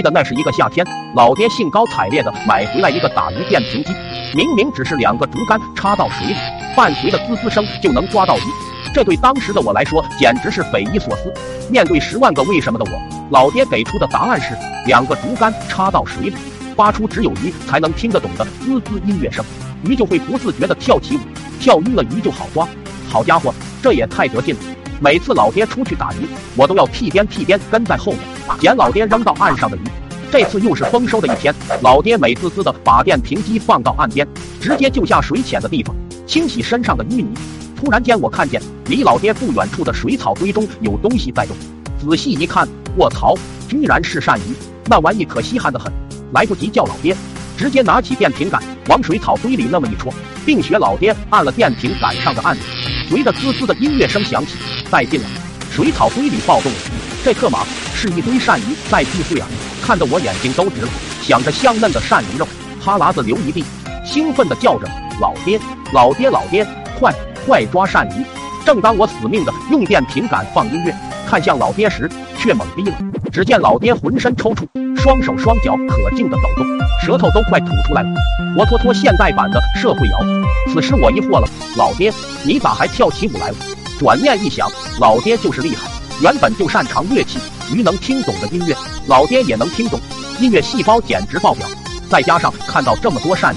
记得那是一个夏天，老爹兴高采烈的买回来一个打鱼电瓶机，明明只是两个竹竿插到水里，伴随着滋滋声就能抓到鱼。这对当时的我来说简直是匪夷所思。面对十万个为什么的我，老爹给出的答案是：两个竹竿插到水里，发出只有鱼才能听得懂的滋滋音乐声，鱼就会不自觉地跳起舞，跳晕了鱼就好抓。好家伙，这也太得劲了！每次老爹出去打鱼，我都要屁颠屁颠跟在后面捡老爹扔到岸上的鱼。这次又是丰收的一天，老爹美滋滋的把电瓶机放到岸边，直接就下水浅的地方清洗身上的淤泥。突然间，我看见离老爹不远处的水草堆中有东西在动，仔细一看，卧槽，居然是鳝鱼！那玩意可稀罕的很，来不及叫老爹，直接拿起电瓶杆往水草堆里那么一戳，并学老爹按了电瓶杆上的按钮，随着滋滋的音乐声响起。带劲了！水草堆里暴动了，这特马是一堆鳝鱼在聚会啊！看得我眼睛都直了，想着香嫩的鳝鱼肉，哈喇子流一地，兴奋地叫着：“老爹，老爹，老爹，快快抓鳝鱼！”正当我死命的用电瓶杆放音乐，看向老爹时，却懵逼了。只见老爹浑身抽搐，双手双脚可劲的抖动，舌头都快吐出来了，活脱脱现代版的社会摇。此时我疑惑了：“老爹，你咋还跳起舞来了？”转念一想，老爹就是厉害，原本就擅长乐器，鱼能听懂的音乐，老爹也能听懂，音乐细胞简直爆表。再加上看到这么多鳝鱼，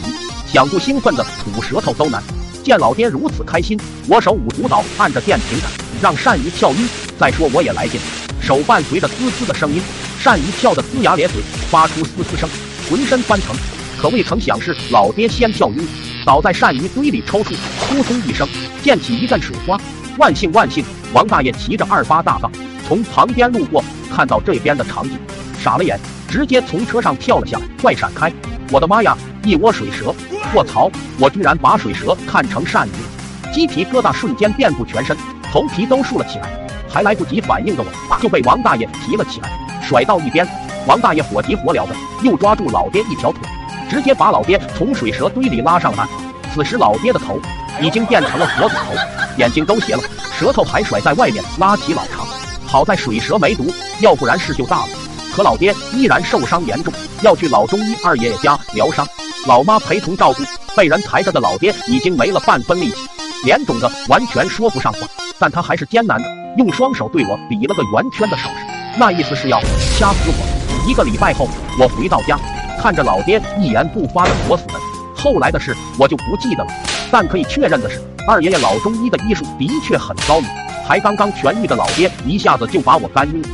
想不兴奋的吐舌头都难。见老爹如此开心，我手舞足蹈按着电瓶杆，让鳝鱼跳晕。再说我也来劲，手伴随着滋滋的声音，鳝鱼跳得龇牙咧嘴，发出嘶嘶声，浑身翻腾。可未曾想是老爹先跳晕，倒在鳝鱼堆里抽搐，扑通一声溅起一阵水花。万幸万幸！王大爷骑着二八大杠从旁边路过，看到这边的场景，傻了眼，直接从车上跳了下来，快闪开！我的妈呀，一窝水蛇！卧槽，我居然把水蛇看成鳝鱼了，鸡皮疙瘩瞬间遍布全身，头皮都竖了起来。还来不及反应的我，就被王大爷提了起来，甩到一边。王大爷火急火燎的又抓住老爹一条腿，直接把老爹从水蛇堆里拉上岸。此时老爹的头已经变成了佛祖头。眼睛都斜了，舌头还甩在外面，拉起老长。好在水蛇没毒，要不然事就大了。可老爹依然受伤严重，要去老中医二爷爷家疗伤，老妈陪同照顾。被人抬着的老爹已经没了半分力气，脸肿的完全说不上话。但他还是艰难的用双手对我比了个圆圈的手势，那意思是要掐死我。一个礼拜后，我回到家，看着老爹一言不发的活死人。后来的事我就不记得了，但可以确认的是。二爷爷老中医的医术的确很高明，才刚刚痊愈的老爹一下子就把我干晕了。